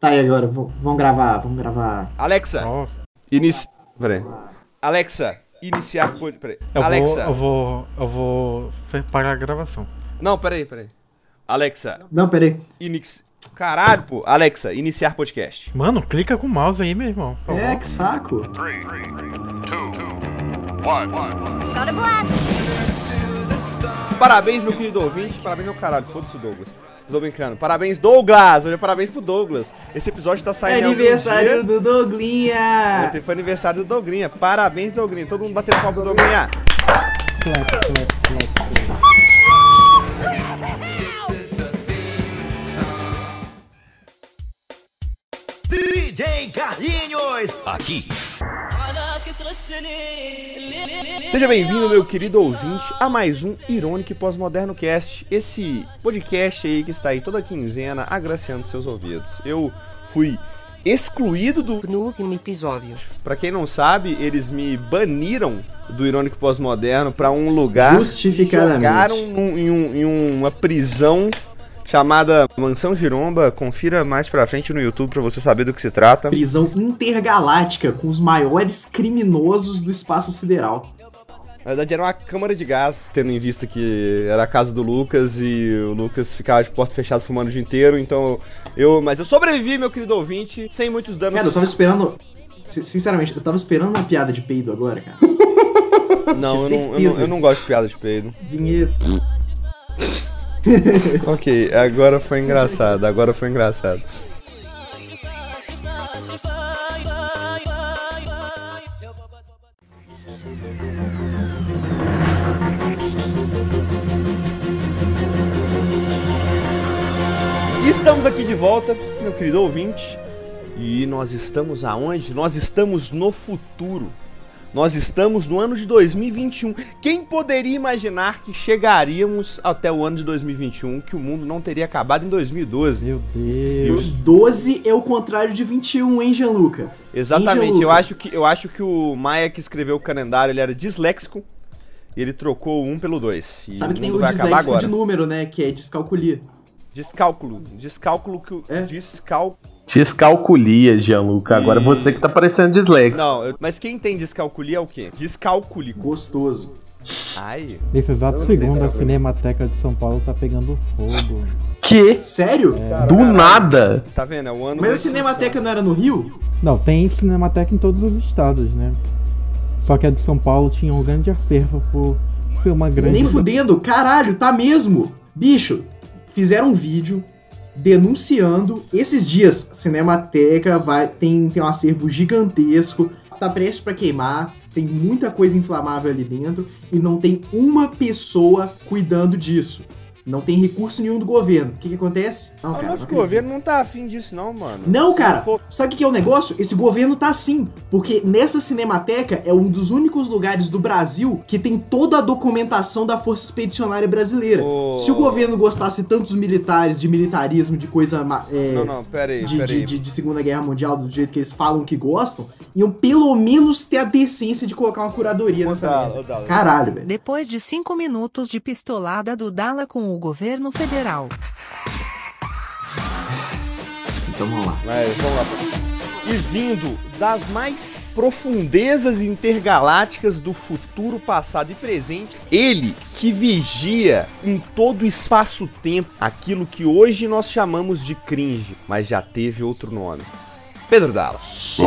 Tá aí agora, vamos gravar, vamos gravar. Alexa, Ó, inici... Peraí. Alexa, iniciar... Peraí. eu Alexa. vou, eu vou, eu vou parar a gravação. Não, peraí, peraí. Alexa, Não, peraí. inix... Caralho, pô. Alexa, iniciar podcast. Mano, clica com o mouse aí, meu irmão. por É, que saco. Three, two, one, one. Got a blast! Parabéns, meu querido ouvinte. Parabéns ao caralho. Foda-se o Douglas. Tô brincando. Parabéns, Douglas. Hoje é parabéns pro Douglas. Esse episódio tá saindo algum Aniversário do Douglinha! Ontem foi aniversário do Douglinha. Parabéns, Douglinha. Todo mundo batendo palma pro Douglinha. DJ Carlinhos. Aqui. Seja bem-vindo, meu querido ouvinte, a mais um Irônico Pós-Moderno Cast. Esse podcast aí que está aí toda quinzena agraciando seus ouvidos. Eu fui excluído do. No último episódio. Pra quem não sabe, eles me baniram do Irônico Pós-Moderno pra um lugar. Justificadamente. Jogaram num- em, um- em uma prisão chamada Mansão Giromba. Confira mais pra frente no YouTube pra você saber do que se trata. Prisão intergaláctica com os maiores criminosos do espaço sideral. Na verdade era uma câmara de gás, tendo em vista que era a casa do Lucas e o Lucas ficava de porta fechada fumando o dia inteiro, então eu. Mas eu sobrevivi, meu querido ouvinte, sem muitos danos. Cara, eu tava esperando. si- Sinceramente, eu tava esperando uma piada de peido agora, cara. não, eu não, eu, não, eu não gosto de piada de peido. Vinheta. ok, agora foi engraçado, agora foi engraçado. Estamos aqui de volta, meu querido ouvinte. E nós estamos aonde? Nós estamos no futuro. Nós estamos no ano de 2021. Quem poderia imaginar que chegaríamos até o ano de 2021, que o mundo não teria acabado em 2012? Meu E Deus. os- 12 é o contrário de 21, hein, Gianluca? Exatamente. Hein, Eu Gianluca? acho que eu acho que o Maia que escreveu o calendário, ele era disléxico. E ele trocou o 1 pelo 2. E Sabe que tem o disléxico de número, né? Que é descalculia. Descálculo. Descálculo que o. É. Descálculo. Descalculia, Gianluca. Agora você que tá parecendo disléxico. Não, eu- mas quem tem descalculia é o quê? Descálculico. Gostoso. Ai. Nesse exato segundo, a Cinemateca de São Paulo tá pegando fogo. Que? Sério? Do nada? Tá vendo? É o ano Mas a Cinemateca não era no Rio? Não, tem Cinemateca em todos os estados, né? Só que a de São Paulo tinha um grande acervo por ser uma grande. Nem fudendo, caralho, tá mesmo. Bicho, fizeram um vídeo denunciando esses dias. Cinemateca vai tem, tem um acervo gigantesco, tá prestes pra queimar, tem muita coisa inflamável ali dentro e não tem uma pessoa cuidando disso. Não tem recurso nenhum do governo. O que, que acontece? Não, O cara, nosso não governo não tá afim disso, não, mano. Não, cara. for- Sabe o que é o negócio? Esse governo tá assim. Porque nessa cinemateca é um dos únicos lugares do Brasil que tem toda a documentação da Força Expedicionária Brasileira. Ô. Se o governo gostasse tanto dos militares, de militarismo, de coisa é, Não, não, pera aí, de, pera de, aí. de- de Segunda Guerra Mundial, do jeito que eles falam que gostam, iam pelo menos ter a decência de colocar uma curadoria nessa Dala. Caralho, velho. Depois de cinco minutos de pistolada do Dala com o governo federal. Então vamos lá. Mas vamos lá. E vindo das mais profundezas intergalácticas do futuro, passado e presente, ele que vigia em todo o espaço-tempo aquilo que hoje nós chamamos de cringe, mas já teve outro nome. Pedro Dallas.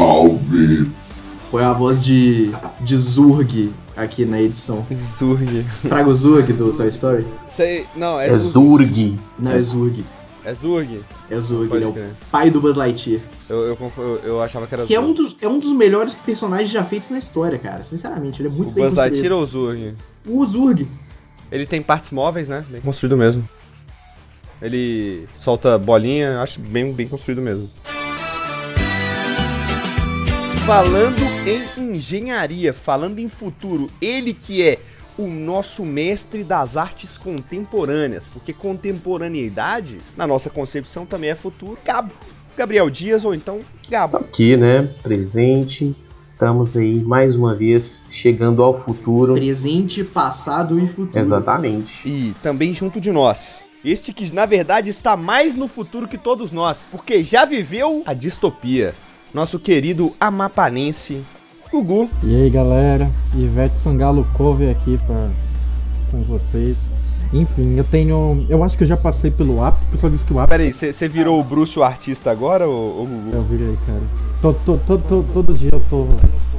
Foi a voz de, de Zurg aqui na edição. Zurg. Fraga o Zurg do Toy Story? Sei, não, é, É Zurg. Zurg. Não, é Zurg. É Zurg? É Zurg, ele é o pai do Buzz Lightyear. Eu, eu, eu, eu achava que era Que é Zurg. um, dos, é um dos melhores personagens já feitos na história, cara. Sinceramente, ele é muito O bem Buzz Lightyear ou o Zurg? O Zurg. Ele tem partes móveis, né? Bem construído mesmo. Ele solta bolinha, acho bem, bem construído mesmo. Falando em engenharia, falando em futuro, ele que é o nosso mestre das artes contemporâneas, porque contemporaneidade, na nossa concepção, também é futuro. Cabo. Gabriel Dias ou então Gabo. Aqui, né? Presente. Estamos aí mais uma vez chegando ao futuro. Presente, passado e futuro. Exatamente. E também junto de nós, Este que, na verdade, está mais no futuro que todos nós, porque já viveu a distopia. Nosso querido amapanense, Gugu. E aí galera, Ivete Sangalo cover aqui pra, com vocês. Enfim, eu tenho. Eu acho que eu já passei pelo app, o pessoal disse que o app. Pera aí, você virou o Bruce o artista agora, ou, Gugu? Eu virei, cara. Tô, tô, tô, tô- todo dia eu tô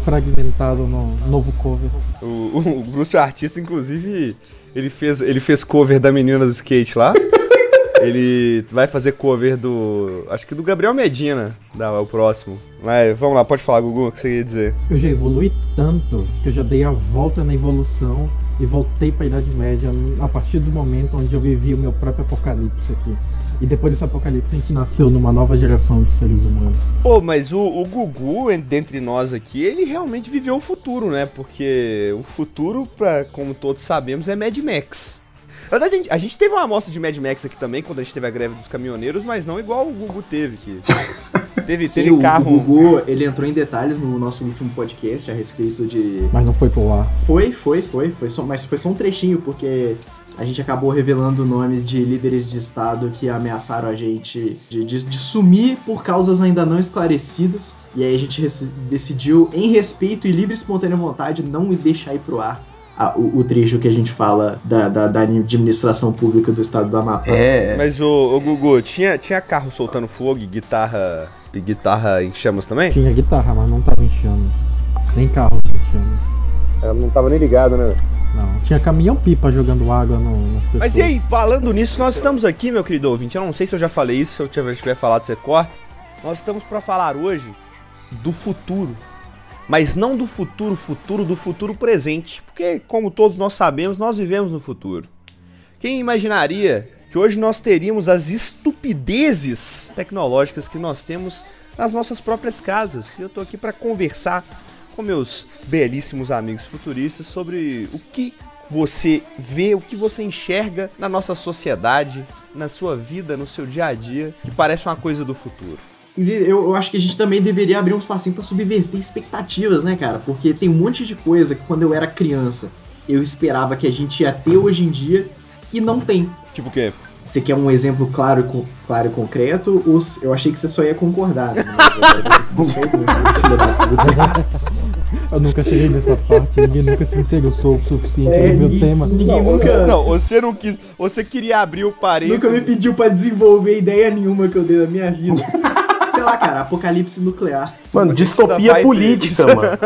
fragmentado no novo cover. O, o Bruce o artista, inclusive, ele fez, ele fez cover da menina do skate lá. Ele vai fazer cover do. Acho que do Gabriel Medina, da, o próximo. Mas vamos lá, pode falar, Gugu, o que você ia dizer? Eu já evolui tanto que eu já dei a volta na evolução e voltei pra Idade Média a partir do momento onde eu vivi o meu próprio apocalipse aqui. E depois desse apocalipse a gente nasceu numa nova geração de seres humanos. Pô, mas o, o Gugu, en- dentre nós aqui, ele realmente viveu o futuro, né? Porque o futuro, pra, como todos sabemos, é Mad Max. A gente, a gente teve uma amostra de Mad Max aqui também, quando a gente teve a greve dos caminhoneiros, mas não igual o Gugu teve, que teve, Sim, teve o, carro... o Gugu, ele entrou em detalhes no nosso último podcast a respeito de... Mas não foi pro ar. Foi, foi, foi, foi só, mas foi só um trechinho, porque a gente acabou revelando nomes de líderes de estado que ameaçaram a gente de, de- de sumir por causas ainda não esclarecidas. E aí a gente decidiu, em respeito e livre e espontânea vontade, não deixar ir pro ar a- o, o trecho que a gente fala da, da, da administração pública do estado do Amapá. É, Mas o, Gugu, tinha, tinha carro soltando fogo e guitarra, e guitarra em chamas também? Tinha guitarra, mas não tava em chamas. Nem carro em chamas. ela não tava nem ligado, né? Não. Tinha caminhão-pipa jogando água no. Mas e aí, falando nisso, nós estamos aqui, meu querido ouvinte. Eu não sei se eu já falei isso, se eu tiver, tiver falado, você corta. Nós estamos para falar hoje do futuro. Mas não do futuro futuro, do futuro presente. Porque, como todos nós sabemos, nós vivemos no futuro. Quem imaginaria que hoje nós teríamos as estupidezes tecnológicas que nós temos nas nossas próprias casas? E eu tô aqui para conversar com meus belíssimos amigos futuristas sobre o que você vê, o que você enxerga na nossa sociedade, na sua vida, no seu dia a dia, que parece uma coisa do futuro. Eu, eu acho que a gente também deveria abrir um espacinho pra subverter expectativas, né, cara? Porque tem um monte de coisa que quando eu era criança eu esperava que a gente ia ter hoje em dia e não tem. Tipo o quê? Você quer um exemplo claro, e co- claro e concreto? Os, eu achei que você só ia concordar, né? Mas. Eu nunca cheguei nessa parte, ninguém nunca se interessou o suficiente É, no meu tema. ninguém Não, nunca- não, você não quis. Você queria abrir o parênteses. Nunca me pediu pra desenvolver ideia nenhuma que eu dei na minha vida. Sei lá, cara, apocalipse nuclear. Mano, gente distopia ter política, mano.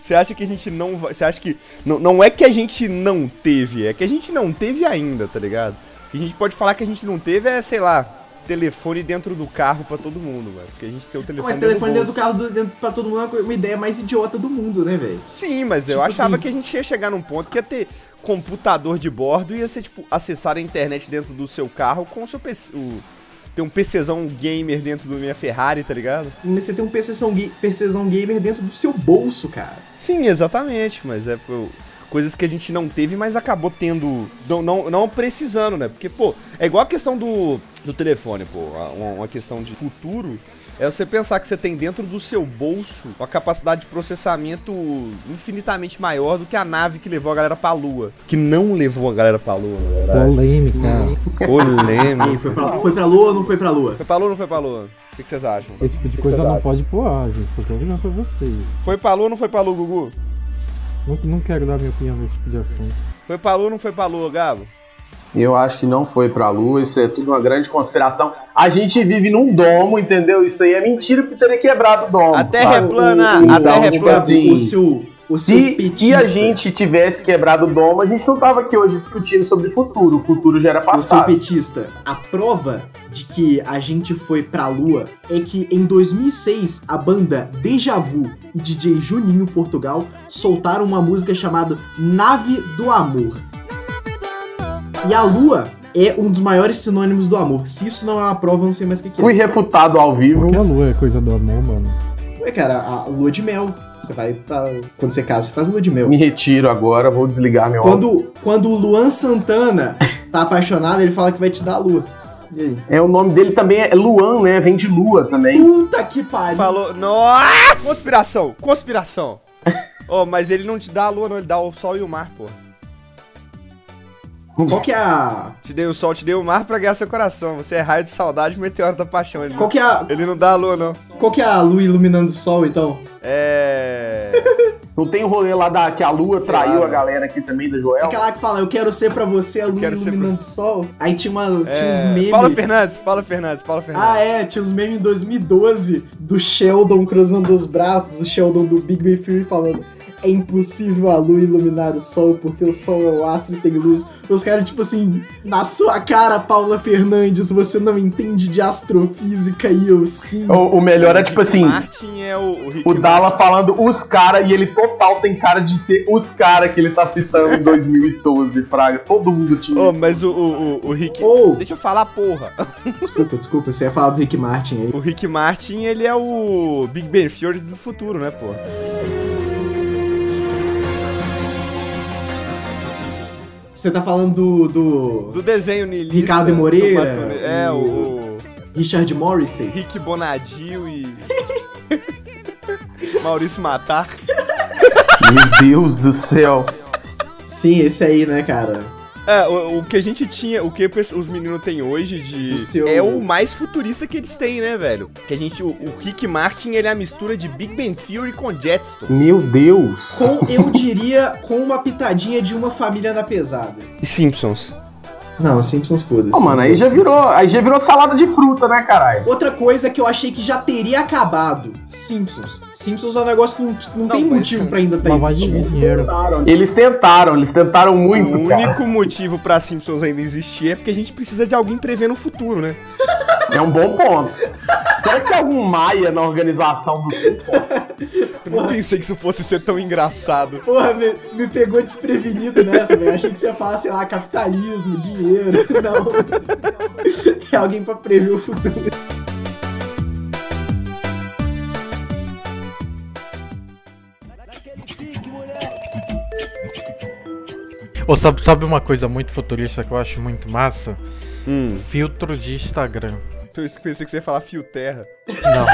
Você acha que a gente não vai. Você acha que. Não, não é que a gente não teve, é que a gente não teve ainda, tá ligado? O que a gente pode falar que a gente não teve é, sei lá, telefone dentro do carro pra todo mundo, velho. Porque a gente tem o telefone. Mas telefone dentro do do carro do, dentro, pra todo mundo é uma ideia mais idiota do mundo, né, velho? Sim, mas eu Tipo achava assim- que a gente ia chegar num ponto que ia ter computador de bordo e ia ser, tipo, acessar a internet dentro do seu carro com o seu PC. O, ter um PCzão gamer dentro da minha Ferrari, tá ligado? Mas Você tem um PCzão, PCzão gamer dentro do seu bolso, cara. Sim, exatamente, mas é pô, coisas que a gente não teve, mas acabou tendo, não, não, não precisando, né? Porque, pô, é igual a questão do, do telefone, pô, uma, uma questão de futuro, é você pensar que você tem dentro do seu bolso uma capacidade de processamento infinitamente maior do que a nave que levou a galera pra lua. Que não levou a galera pra lua, na verdade. Polêmica. Polêmica. foi pra, foi pra lua ou não foi pra lua? Foi pra lua ou não foi pra lua? O que, que vocês acham? Esse tipo de coisa não pode pôr ar, gente. Só tô avisando pra vocês. Foi pra lua ou não foi pra lua, Gugu? Não, não quero dar minha opinião nesse tipo de assunto. Foi pra lua ou não foi pra lua, Gabo? Eu acho que não foi pra lua, isso é tudo uma grande conspiração. A gente vive num domo, entendeu? Isso aí é mentira porque teria quebrado o domo. A Terra é sabe? plana, Então, a Terra é tipo plana. assim, o seu, o seu se, petista. se a gente tivesse quebrado o domo, a gente não tava aqui hoje discutindo sobre o futuro. O futuro já era O seu passado. petista, a prova de que a gente foi pra lua é que em 2006 a banda Deja Vu e DJ Juninho Portugal soltaram uma música chamada Nave do Amor. E a lua é um dos maiores sinônimos do amor. Se isso não é uma prova, eu não sei mais o que, que é. Fui refutado ao vivo. Porque a lua é coisa do amor, mano. Ué, cara, a lua de mel. Você vai pra. Quando você casa, você faz lua de mel. Me retiro agora, vou desligar meu. Quando, quando o Luan Santana tá apaixonado, ele fala que vai te dar a lua. E aí? É, o nome dele também é Luan, né? Vem de lua também. Puta que pariu! Falou. Nossa! Conspiração! Conspiração! oh, mas ele não te dá a lua, não, ele dá o sol e o mar, porra. Qual que é a. Te dei o sol, te dei o mar pra ganhar seu coração. Você é raio de saudade, meteoro da paixão. Ele, Qual que é a. ele não dá a lua, não. Qual que é a lua iluminando o sol, então? É. Não tem o rolê lá da, que a lua Sei traiu lá, a galera aqui também da Joel? Aquela que fala, eu quero ser pra você a lua quero ser iluminando o sol. Aí tinha, uma, tinha uns é... memes. Paula Fernandes, Paula Fernandes, Paula Fernandes. Ah, é, tinha uns memes em 2012 do Sheldon cruzando os braços, o Sheldon do Big Bang Theory falando é impossível a lua iluminar o sol porque o sol é o astro e tem luz. Os caras, tipo assim, na sua cara, Paula Fernandes, você não entende de astrofísica e eu sim. O, o melhor é tipo assim, Martin é o, o o Dala falando os cara e ele total tem cara de ser os cara que ele tá citando em 2012, Fraga. Todo mundo tinha. Oh, mas o, o, o, o Rick. Ou, Deixa eu falar, porra. desculpa, desculpa, você ia falar do Rick Martin aí. O Rick Martin, ele é o Big Ben Theory do futuro, né, pô? Você tá falando do, do Do desenho nihilista. Ricardo do Moreira, É, o, Richard Morrissey? Rick Bonadio e... Maurício Matar. Meu Deus do céu. Sim, esse aí, né, cara? É, o, o que a gente tinha, o que os meninos têm hoje de. O seu- É o mais futurista que eles têm, né, velho? Que a gente. O, o Rick Martin, ele é a mistura de Big Bang Theory com Jetson. Meu Deus. Com, eu diria, com uma pitadinha de uma família na pesada. E Simpsons. Não, Simpsons foda-se. Pô, mano, aí já virou, aí já virou salada de fruta, né, caralho? Outra coisa que eu achei que já teria acabado: Simpsons. Simpsons é um negócio que não, não, tem mas- motivo pra ainda estar tá existindo. dinheiro. Eles tentaram, eles tentaram muito, o cara. único motivo pra Simpsons ainda existir é porque a gente precisa de alguém prevendo o futuro, né? É um bom ponto. Será que tem algum Maia na organização do Simpsons? Eu não pensei que isso fosse ser tão engraçado. Porra, me, me pegou desprevenido nessa, velho. Achei que você ia falar, sei lá, capitalismo, dinheiro. Não. É alguém pra prever o futuro. Ou sabe, sabe uma coisa muito futurista que eu acho muito massa? Hum. Filtro de Instagram. Eu pensei que você ia falar fio terra. Não.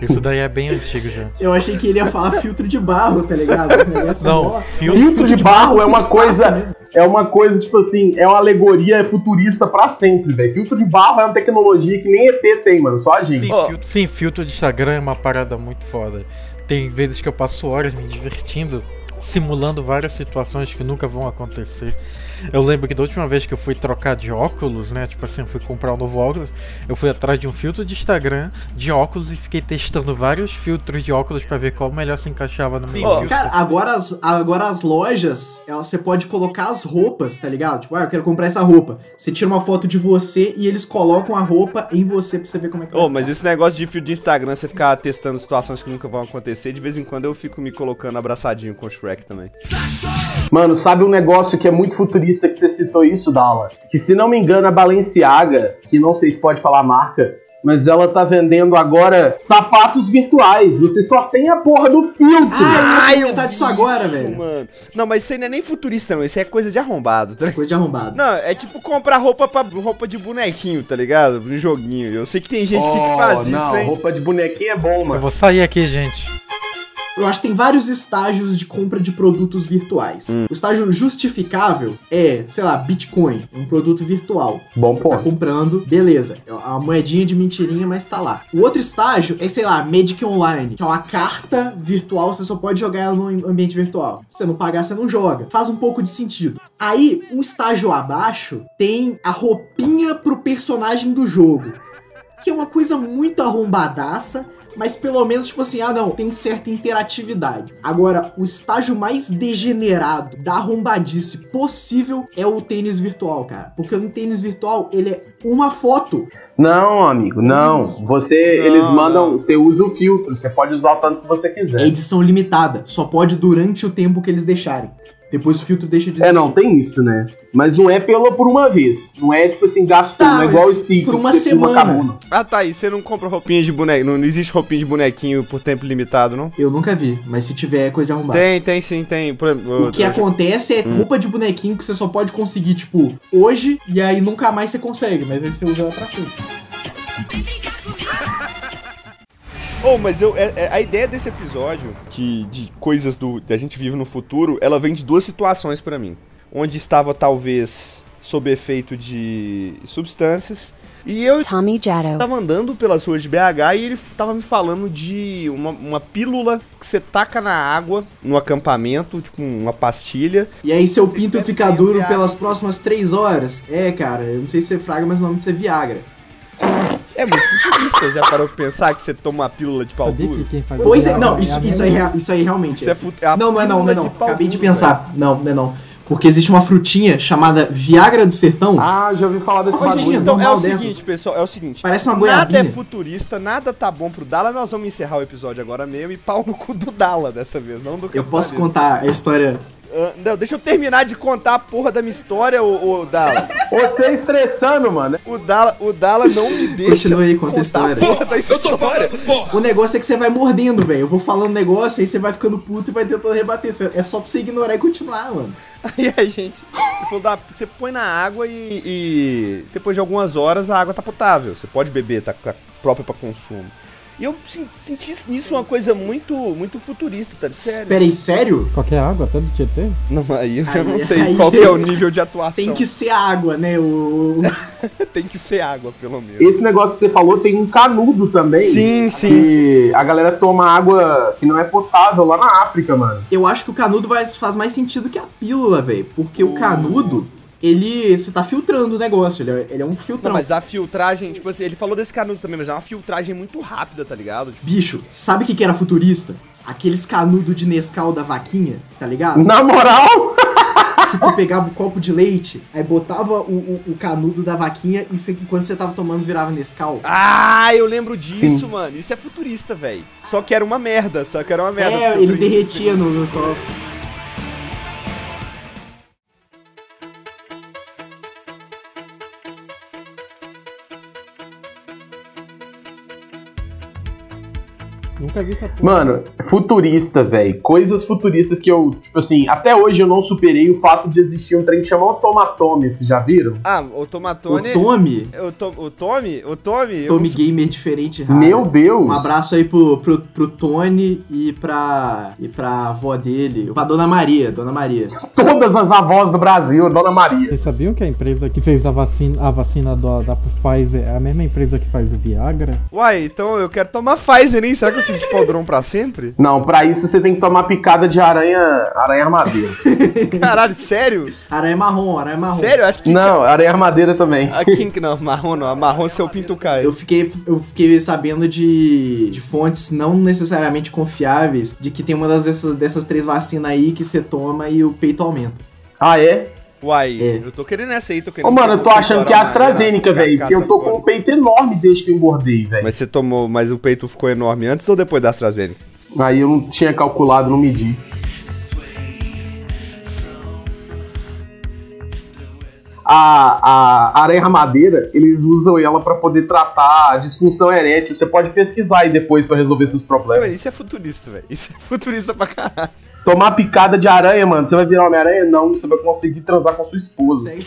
Isso daí é bem antigo já. Eu achei que ele ia falar filtro de barro, tá ligado? Essa Não, filtro- Filtro de barro é uma coisa. mesmo. É uma coisa, tipo assim, é uma alegoria futurista pra sempre, velho. Filtro de barro é uma tecnologia que nem ET tem, mano. Só a gente. Sim, Ó. filtro, sim, filtro de Instagram é uma parada muito foda. Tem vezes que eu passo horas me divertindo, simulando várias situações que nunca vão acontecer. Eu lembro que da última vez que eu fui trocar de óculos, né? Tipo assim, eu fui comprar um novo óculos, eu fui atrás de um filtro de Instagram de óculos e fiquei testando vários filtros de óculos pra ver qual melhor se encaixava no meu filtro. Cara, agora as, agora as lojas, elas, você pode colocar as roupas, tá ligado? Tipo, ah, eu quero comprar essa roupa. Você tira uma foto de você e eles colocam a roupa em você pra você ver como é que Ô, vai mas esse negócio de fio de Instagram, você ficar testando situações que nunca vão acontecer, de vez em quando eu fico me colocando abraçadinho com o Shrek também. Mano, sabe um negócio que é muito futurista que você citou isso, Dala? Que se não me engano, a Balenciaga, que não sei se pode falar a marca, mas ela tá vendendo agora sapatos virtuais. Você só tem a porra do filtro. Ah, eu ia eu vi disso agora, isso, velho. Mano. Não, mas isso aí não é nem futurista, não. Isso aí é coisa de arrombado, tá? Coisa de arrombado. Não, é tipo comprar roupa pra roupa de bonequinho, tá ligado? No joguinho. Eu sei que tem gente que Oh, faz não, isso, hein? roupa de bonequinho é bom, Eu mano. vou sair aqui, gente. Eu acho que tem vários estágios de compra de produtos virtuais. Hum. O estágio justificável é, sei lá, Bitcoin, um produto virtual. Bom Tá ponto. comprando, beleza. É uma moedinha de mentirinha, mas tá lá. O outro estágio é, sei lá, Magic Online, que é uma carta virtual, você só pode jogar ela no ambiente virtual. Se você não pagar, você não joga. Faz um pouco de sentido. Aí, um estágio abaixo tem a roupinha pro personagem do jogo. Que é uma coisa muito arrombadaça, mas pelo menos, tipo assim, ah não, tem certa interatividade. Agora, o estágio mais degenerado da arrombadice possível é o tênis virtual, cara. Porque no tênis virtual, ele é uma foto. Não, amigo, não. Você, Não, eles mandam, não. você usa o filtro, você pode usar o tanto que você É quiser. edição limitada. Só pode durante o tempo que eles deixarem. Depois o filtro deixa de É, não, tem isso, né? Mas não é pela por uma vez. Não é tipo assim, gastou, Tá, não é igual stick. por uma filma semana. com a bunda. Ah, tá. E você não compra roupinha de bonequinho. Não, não existe roupinha de bonequinho por tempo limitado, não? Eu nunca vi, mas se tiver é coisa de arrombado. Tem, tem sim, tem. Por O que eu- acontece é roupa de bonequinho que você só pode conseguir, tipo, hoje, e aí nunca mais você consegue, mas aí você usa ela pra sempre. Oh, mas eu, é- é- a ideia desse episódio, que de coisas do, que a gente vive no futuro, ela vem de duas situações pra mim. onde estava talvez sob efeito de substâncias. E eu Tommy tava andando pelas ruas de BH e ele tava me falando de uma, uma pílula que você taca na água no acampamento, tipo uma pastilha. E aí seu pinto fica duro pelas próximas três horas? É, cara, eu não sei se você fraga, mas o nome disso é Viagra. É muito futurista, já parou pra pensar que você toma uma pílula de pau duro? Pois é, Viagra não, isso, isso, aí, rea- isso aí realmente Isso é, fut- é Não, não é não, não é não. de pau Acabei de pensar. Não, não é não. Porque existe uma frutinha chamada Viagra do Sertão. Ah, já ouvi falar desse bagulho. Então é o normal seguinte, dessas. pessoal, é o seguinte. Parece uma Nada goiabinha. é futurista, nada tá bom pro Dala. Nós vamos encerrar o episódio agora mesmo e pau no cu do Dala dessa vez, não do Eu posso contar a história. Ah, não, deixa eu terminar de contar a porra da minha história, ô, ô Dala. Você estressando, mano. O Dala, o Dala não me deixa Continua aí, conta a história. porra da história. O negócio é que você vai mordendo, velho. Eu vou falando negócio, aí você vai ficando puto e vai tentando rebater. Cê- É só pra você ignorar e continuar, mano. Aí a gente, falou, "Dá- você põe na água e, e depois de algumas horas a água tá potável. Você pode beber, tá, tá própria pra consumo. E eu sen- senti nisso uma coisa muito, muito futurista, tá sério? Pera aí, sério? Qualquer água, até do Tietê? Não, aí eu já Aí- não sei aí- qual que é o nível de atuação. Tem que ser água, né? O... Tem que ser água, pelo menos. Esse negócio que você falou tem um canudo também. Sim, sim. Que a galera toma água que não é potável lá na África, mano. Eu acho que o canudo vai- faz mais sentido que a pílula, velho. Porque o canudo, ele. Você tá filtrando o negócio. Ele é, ele é um Não, filtrão. mas a filtragem, tipo assim, ele falou desse canudo também, mas é uma filtragem muito rápida, tá ligado? Tipo, Bicho, sabe o que, que era futurista? Aqueles canudo de Nescau da vaquinha, tá ligado? Na moral, que tu pegava o copo de leite, aí botava o, o- o canudo da vaquinha e você, enquanto você tava tomando virava Nescau. Ah, eu lembro disso, Sim. mano. Isso é futurista, velho. Só que era uma merda, só que era uma merda. é, ele derretia no, no copo. Nunca vi essa porra. Mano, futurista, velho. Coisas futuristas que eu, tipo assim, até hoje eu não superei o fato de existir um trem que chama Automatome, vocês já viram? Ah, o O Tomatone. Tommy, O, to, o Tommy? O Tommy? eu Tommy não- Gamer diferente raro. Meu Deus! Um abraço aí pro, pro, pro Tony e pra, e pra avó dele, pra Dona Maria, Dona Maria. Todas as avós do Brasil, Dona Maria. Vocês sabiam que a empresa que fez a vacina, a vacina da, da Pfizer é a mesma empresa que faz o Viagra? Uai, então eu quero tomar Pfizer, hein? Será que eu durão pra sempre? Não, pra isso você tem que tomar picada de aranha, aranha armadeira. Caralho, sério? Aranha marrom, aranha marrom. Sério? Acho que. Não, aranha armadeira também. Aqui que não, marrom não. A marrom seu pinto cai. Eu fiquei, eu fiquei sabendo de, de fontes não necessariamente confiáveis de que tem uma das dessas, dessas três vacinas aí que você toma e o peito aumenta. Ah, é? É. Uai, eu tô querendo essa aí, tô querendo. Ô, mano, eu tô achando que é AstraZeneca, velho. Porque eu tô com um agora. peito enorme desde que eu engordei, velho. Mas você tomou, mas o peito ficou enorme antes ou depois da AstraZeneca? Aí eu não tinha calculado, não medi. A, a aranha armadeira, eles usam ela pra poder tratar a disfunção erétil. Você pode pesquisar aí depois pra resolver seus Mano, problemas. isso é futurista, velho. Isso é futurista pra caralho. Tomar picada de aranha, mano, você vai virar Homem-Aranha? Não, você vai conseguir transar com sua esposa.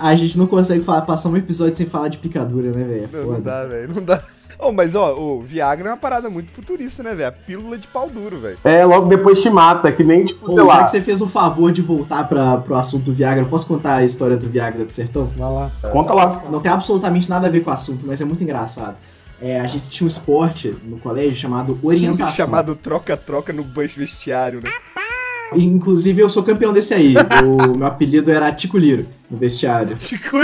A gente não consegue falar, passar um episódio sem falar de picadura, né, velho? É Não, não dá, velho. Não dá. Oh, mas ó, o Viagra é uma parada muito futurista, né, velho? A pílula de pau duro, velho. É, logo depois te mata, que nem, tipo, Pô, sei já lá. que você fez o favor de voltar pra, pro assunto do Viagra, eu posso contar a história do Viagra do Sertão? Vai lá. Conta lá. Não tem absolutamente nada a ver com o assunto, mas é muito engraçado. É, a gente tinha um esporte no colégio chamado orientação. Chamado troca-troca no banho vestiário, né? Inclusive, eu sou campeão desse aí. O meu apelido era Tico Liro, no vestiário. Chico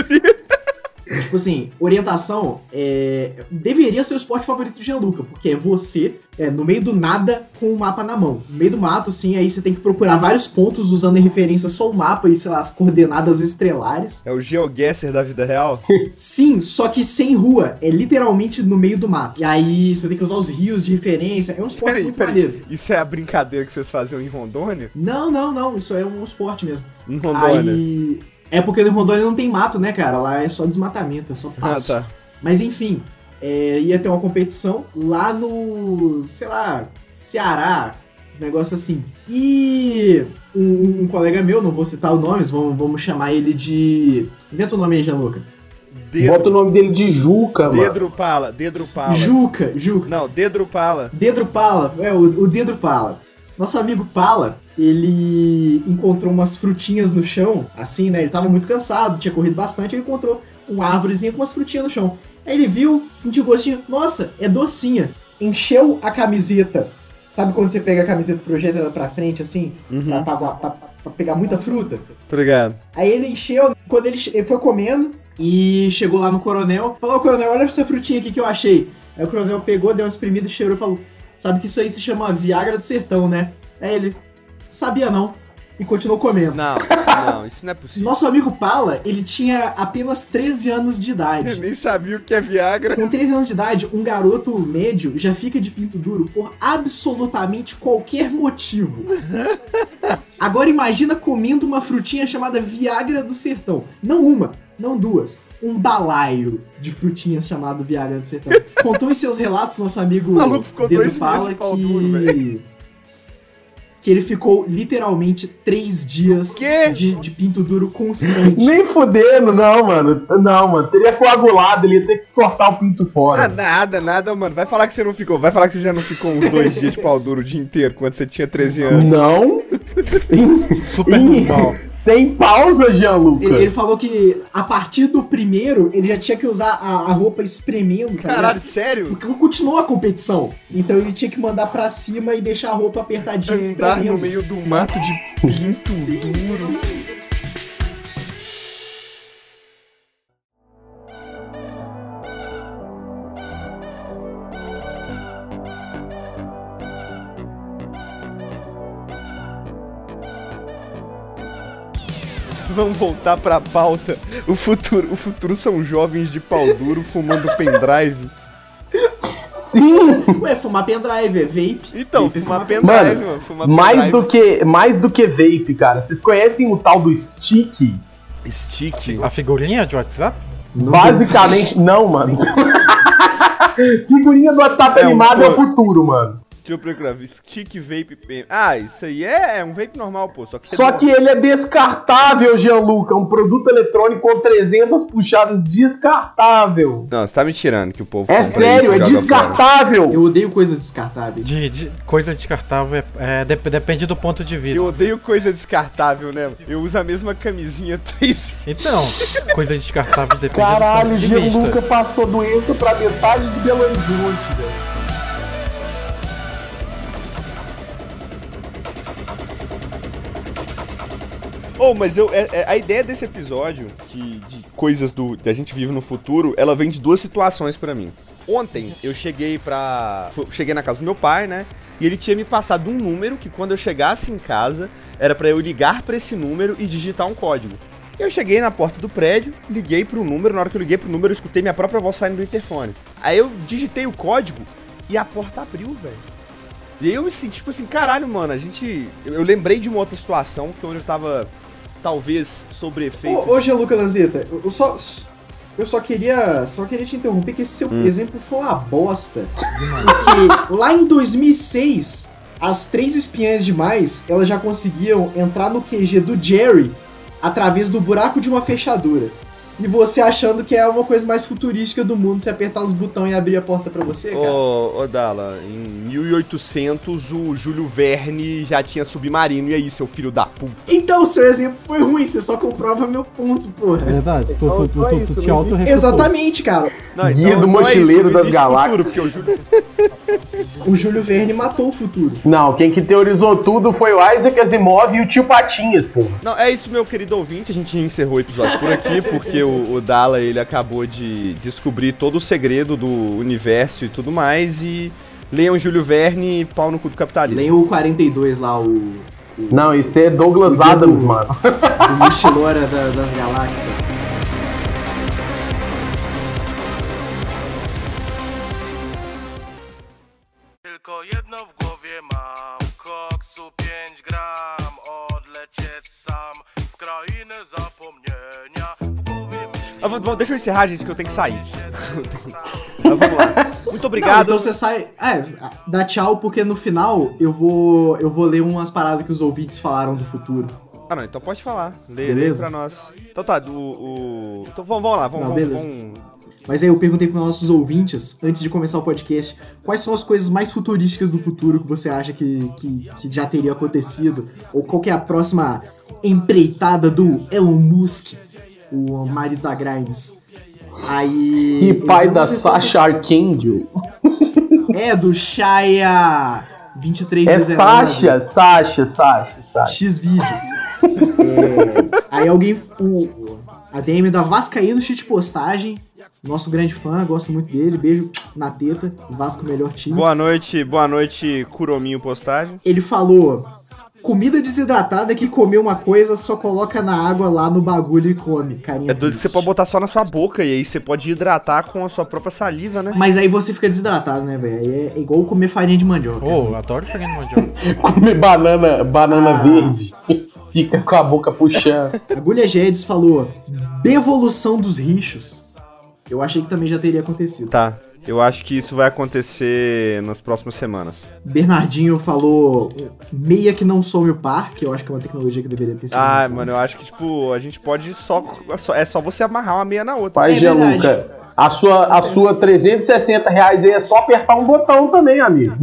Tipo assim, orientação é, deveria ser o esporte favorito do Gianluca, porque é você, é, no meio do nada, com o mapa na mão. No meio do mato, sim, aí você tem que procurar vários pontos usando em referência só o mapa e, sei lá, as coordenadas estelares. É o GeoGuessr da vida real? Sim, só que sem rua, é literalmente no meio do mato. E aí você tem que usar os rios de referência, é um esporte Peraí, muito peraí. maneiro. Isso é a brincadeira que vocês faziam em Rondônia? Não, não, não, isso é um esporte mesmo. Em Rondônia. Aí. É porque no Rondônia não tem mato, né, cara? Lá é só desmatamento, é só Ah, passo. tá. Mas enfim, é, ia ter uma competição lá no, sei lá, Ceará, esse negócio assim. E um, um colega meu, não vou citar os nomes, vamos, vamos chamar ele de. Inventa o nome aí, Gianluca. Dedo, Bota o nome dele de Juca, mano. Dedro Pala, Dedro Pala. Juca, Juca. Não, Dedro Pala. Dedro Pala, é, o, o Dedro Pala. Nosso amigo Pala, ele encontrou umas frutinhas no chão, assim, né? Ele tava muito cansado, tinha corrido bastante, ele encontrou uma árvorezinha com umas frutinhas no chão. Aí ele viu, sentiu gostinho, nossa, é docinha. Encheu a camiseta. Sabe quando você pega a camiseta e projeta ela pra frente, assim? Pra, pra- pra- pra pegar muita fruta? Obrigado. Aí ele encheu, quando ele, ele foi comendo e chegou lá no coronel, falou, ô coronel, olha essa frutinha aqui que eu achei. Aí o coronel pegou, deu uma espremida, cheirou e falou, sabe que isso aí se chama Viagra do Sertão, né? Aí ele, sabia não, e continuou comendo. Não, não, isso não é possível. Nosso amigo Pala, ele tinha apenas 13 anos de Eu idade. nem sabia o que é Viagra. Com 13 anos de idade, um garoto médio já fica de pinto duro por absolutamente qualquer motivo. Agora imagina comendo uma frutinha chamada Viagra do Sertão. Não uma, não duas. Um balaio de frutinhas chamado Viagra do Sertão. Contou em seus relatos nosso amigo O maluco ficou Dedo dois Pala que... duro, que ele ficou literalmente três dias de, de pinto duro constante. Nem fudendo, não, mano. Não, mano. Teria coagulado, ele ia ter que cortar o pinto Ah, fora. nada, nada, mano. Vai falar que você não ficou. Vai falar que você já não ficou uns dois dias de pau duro o dia inteiro, quando você tinha 13 anos. Não. Em- Super em- normal. sem pausa, Gianluca. Ele, ele falou que a partir do primeiro, ele já tinha que usar a, a roupa espremendo, tá Caralho, sério? Porque continuou a competição. Então ele tinha que mandar pra cima e deixar a roupa apertadinha Andar no meio do mato de pinto Sim, duro. sim. Vamos voltar pra pauta. O futuro, o futuro são jovens de pau duro fumando pendrive. Sim. Ué, fumar pendrive, é vape. Então, Vape é fumar pendrive. pendrive, Mano, mano. Fumar Mais pendrive. do, que, mais do que vape, cara. Vocês conhecem o tal do stick? Stick. A figurinha de WhatsApp? Basicamente, não, mano. Figurinha do WhatsApp É um animado é futuro, mano. Deixa eu procurar. Stick vape pen. Ah, isso aí é, é um vape normal, pô. Só que, Só que ele é descartável, Gianluca. Um produto eletrônico com 300 puxadas descartável. Não, você tá me tirando que o povo. É sério, é joga fora. descartável. Eu odeio coisas descartáveis. De, de coisa descartável é, é, dep- depende do ponto de vista. Eu odeio coisa descartável, né? Eu uso a mesma camisinha três Então, coisa descartável depende Caralho, do ponto de vista. Gianluca passou doença pra metade de Belo Horizonte, velho. Oh, mas eu, é- é- a ideia desse episódio, que, de coisas do, que a gente vive no futuro, ela vem de duas situações pra mim. Ontem eu cheguei pra. Cheguei na casa do meu pai, né? E ele tinha me passado um número que quando eu chegasse em casa era pra eu ligar pra esse número e digitar um código. Eu cheguei na porta do prédio, liguei pro número, na hora que eu liguei pro número eu escutei minha própria voz saindo do interfone. Aí eu digitei o código e a porta abriu, velho. E aí eu me senti, tipo assim, caralho, mano, a gente. Eu lembrei de uma outra situação que onde eu tava, talvez, sobre efeito. Ô, ô Gianluca Lanzetta, eu eu só. Eu só queria. Só queria te interromper que esse seu Hum. exemplo foi uma bosta. Porque lá em 2006, as três espiãs demais, elas já conseguiam entrar no QG do Jerry através do buraco de uma fechadura. E você achando que é uma coisa mais futurística do mundo, você apertar uns botões e abrir a porta pra você, cara. Ô, ô Dala, em 1800 o Júlio Verne já tinha submarino. E aí, seu filho da puta? Então, o seu exemplo foi ruim, você só comprova meu ponto, É porra. verdade, tu, Então, tu, tu, tu, isso, tu te não auto Exatamente, cara. Não, Guia do não é isso, Mochileiro não das existe Galáxias. Futuro, porque o Júlio... O Júlio Verne matou o futuro. Não, quem que teorizou tudo foi o Isaac Asimov e o tio Patinhas, pô. Não, é isso, meu querido ouvinte. A gente encerrou o episódio por aqui, porque o, o Dala, ele acabou de descobrir todo o segredo do universo e tudo mais. E leiam Júlio Verne, pau no cu do capitalismo. Nem o 42 lá, o. o Não, isso é Douglas O Adams, do- mano. do Mochilora da- das Galácticas. Vou- deixa eu encerrar, gente, que eu tenho que sair. Mas vamos lá. Muito Não, obrigado. então você sai. É, dá tchau, porque no final eu vou. Eu vou ler umas paradas que os ouvintes falaram do futuro. Ah, não, então pode falar. Lê, lê pra nós. Então tá, o. o... Então vamos, vamos lá, vamos, Não, vamos, beleza. vamos Mas aí eu perguntei para nossos ouvintes, antes de começar o podcast, quais são as coisas mais futurísticas do futuro que você acha que, que, que já teria acontecido? Ou qual que é a próxima empreitada do Elon Musk, o marido da Grimes? Aí. E pai da Sasha Archangel. É, do Shaya 23 É Sasha, Sasha, Sasha, Sasha. X vídeos. É, aí alguém. O, a DM da Vascaíno Cheat Postagem. Nosso grande fã, gosto muito dele. Beijo na teta. Vasco melhor time. Boa noite, boa noite, Curominho Postagem. Ele falou: comida desidratada que comeu uma coisa, só coloca na água lá no bagulho e come. Carinha É doido que você pode botar só na sua boca e aí você pode hidratar com a sua própria saliva, né? Mas aí você fica desidratado, né, velho? Aí É, igual comer farinha de mandioca. Pô, adoro farinha de mandioca. Comer banana, banana Ah. verde. Fica com a boca puxando. Agulha Guedes falou: devolução dos rixos. Eu achei que também já teria acontecido. Tá. Eu acho que isso vai acontecer nas próximas semanas. Bernardinho falou meia que não some o par, que eu acho que é uma tecnologia que deveria ter sido. Ah, mano, eu acho que, tipo, a gente pode só. só- É só você amarrar uma meia na outra. Pai É Gianluca, verdade. a sua, a sua 360 reais aí é só apertar um botão também, amigo.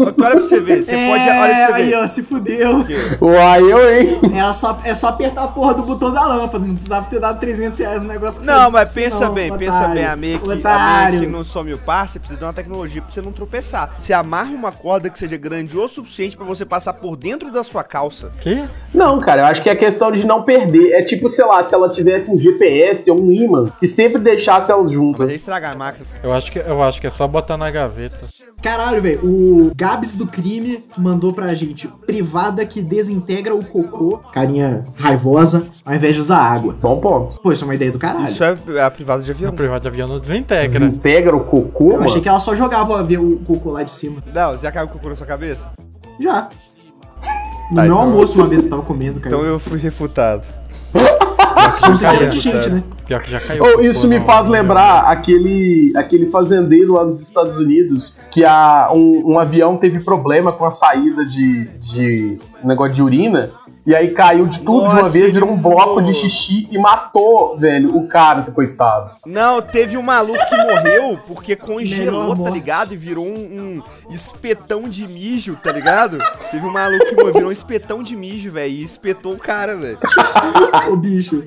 Olha pra você ver, você é, pode. Olha pra você aí, ver. ó, se fudeu. Uai, eu, hein? É só, é só apertar a porra do botão da lâmpada, não precisava ter dado 300 reais no negócio que Não, mas isso, pensa não, bem, otário. pensa bem, a meia que, a meia que não some o par, você precisa de uma tecnologia pra você não tropeçar. Você amarra uma corda que seja grande o suficiente pra você passar por dentro da sua calça. Que? Não, cara, eu acho que é questão de não perder. É tipo, sei lá, se ela tivesse um GPS ou um imã que sempre deixasse elas Mas juntas. aí estragar a máquina. Eu acho que, eu acho que é só botar na gaveta. Caralho, velho, o Gabs do Crime mandou pra gente privada que desintegra o cocô, carinha raivosa, ao invés de usar água. Bom ponto. Pô, isso é uma ideia do caralho. Isso é a privada de avião. No privado de avião não desintegra. Desintegra o cocô, Eu mano. achei que ela só jogava o cocô lá de cima. Não, já caiu o cocô na sua cabeça? Já. No Ah, meu então- almoço, uma vez eu tava comendo, cara. Então eu fui refutado. Gente, né? Pior que já caiu. Oh, isso me faz lembrar aquele, aquele fazendeiro lá nos Estados Unidos que a, um, um avião teve problema com a saída de, de um negócio de urina. E aí caiu de tudo de uma Nossa, vez, virou um bloco de xixi e matou, velho, o cara, coitado. Não, teve um maluco que morreu porque congelou, tá ligado? E virou um, um espetão de mijo, tá ligado? Teve um maluco que morreu, virou um espetão de mijo, velho, e espetou o cara, velho. Ô, bicho.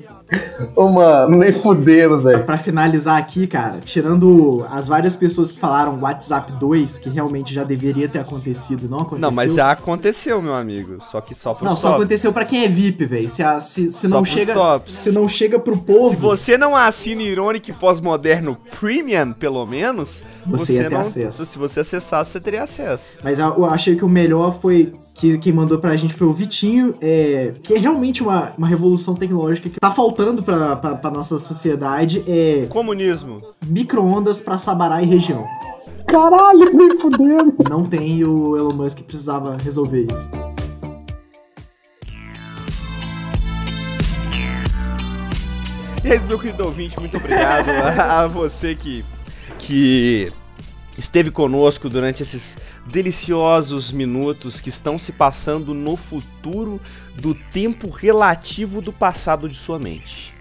Ô, mano, nem fuderam, velho. Pra finalizar aqui, cara, tirando as várias pessoas que falaram WhatsApp 2, que realmente já deveria ter acontecido, não aconteceu. Não, mas já aconteceu, meu amigo. Só que só pro Não, só top. aconteceu pra quem é VIP, velho. Se, se, se não chega, tops. se não chega pro povo, Se você não assina Ironic Pós-Moderno Premium, pelo menos, Você ia ter não, acesso. Se você acessasse, você teria acesso. Mas eu achei que o melhor foi que quem mandou pra gente foi o Vitinho, é, que é realmente uma, uma revolução tecnológica que tá faltando pra, pra, pra nossa sociedade, é Comunismo. micro-ondas pra Sabará e região. Caralho, nem fuderam. Não tem e o Elon Musk precisava resolver isso. E isso, meu querido ouvinte, muito obrigado a, a você que, que esteve conosco durante esses deliciosos minutos que estão se passando no futuro do tempo relativo do passado de sua mente.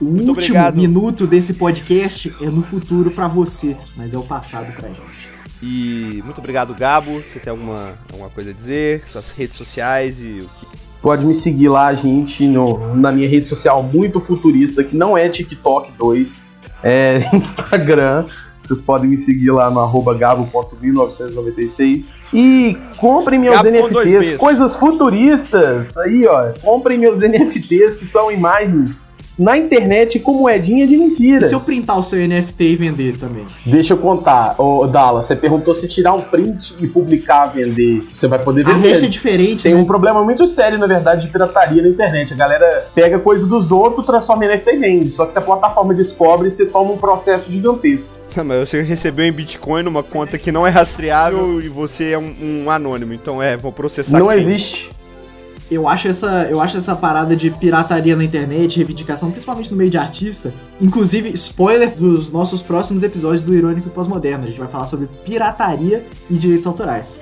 O Muito último obrigado. minuto desse podcast é no futuro pra você, mas é o passado pra gente. E muito obrigado, Gabo. Você tem alguma, alguma coisa a dizer? Suas redes sociais e o que. Pode me seguir lá, gente, no, na minha rede social muito futurista, que não é TikTok 2, é Instagram. Vocês podem me seguir lá no arroba gabo.1996. E comprem meus Gabo NFTs, coisas futuristas. Aí, ó. Comprem meus NFTs, que são imagens na internet com moedinha de mentira. E se eu printar o seu NFT e vender também? Deixa eu contar, ô Dala, você perguntou se tirar um print e publicar, vender, você vai poder A vender. hash é diferente, Tem né? um problema muito sério, na verdade, de pirataria na internet. A galera pega coisa dos outros, transforma em NFT e vende. Só que se a plataforma descobre, você toma um processo gigantesco. Não, mas você recebeu em Bitcoin numa conta que não é rastreável e você é um, um anônimo. Então é, vou processar não quem? existe. Eu acho, essa, eu acho essa parada de pirataria na internet, reivindicação, principalmente no meio de artista. Inclusive, spoiler dos nossos próximos episódios do Irônico e Pós-Moderno. A gente vai falar sobre pirataria e direitos autorais.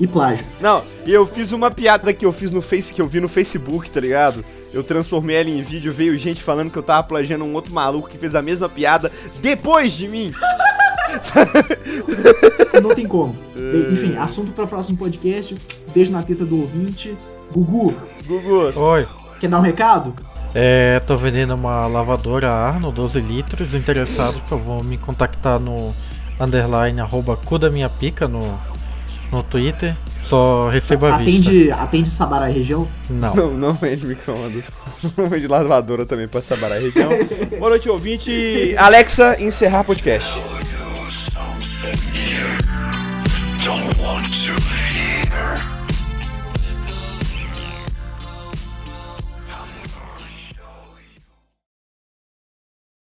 e plágio. Não, e eu fiz uma piada que eu fiz no Face, que eu vi no Facebook, tá ligado? Eu transformei ela em vídeo, veio gente falando que eu tava plagiando um outro maluco que fez a mesma piada depois de mim. Não tem como. Bem, Enfim, assunto para o próximo podcast. Beijo na teta do ouvinte. Gugu. Gugu. Oi. Quer dar um recado? É, tô vendendo uma lavadora Arno, 12 litros. Interessados, vão me contactar no underline arroba cu da minha pica no, no Twitter. Só receba a atende. Atende Sabará região? Não. Não, não vende microondas. Não vende lavadora também pra Sabará região. Boa noite, ouvinte. Alexa, encerrar podcast. Don't want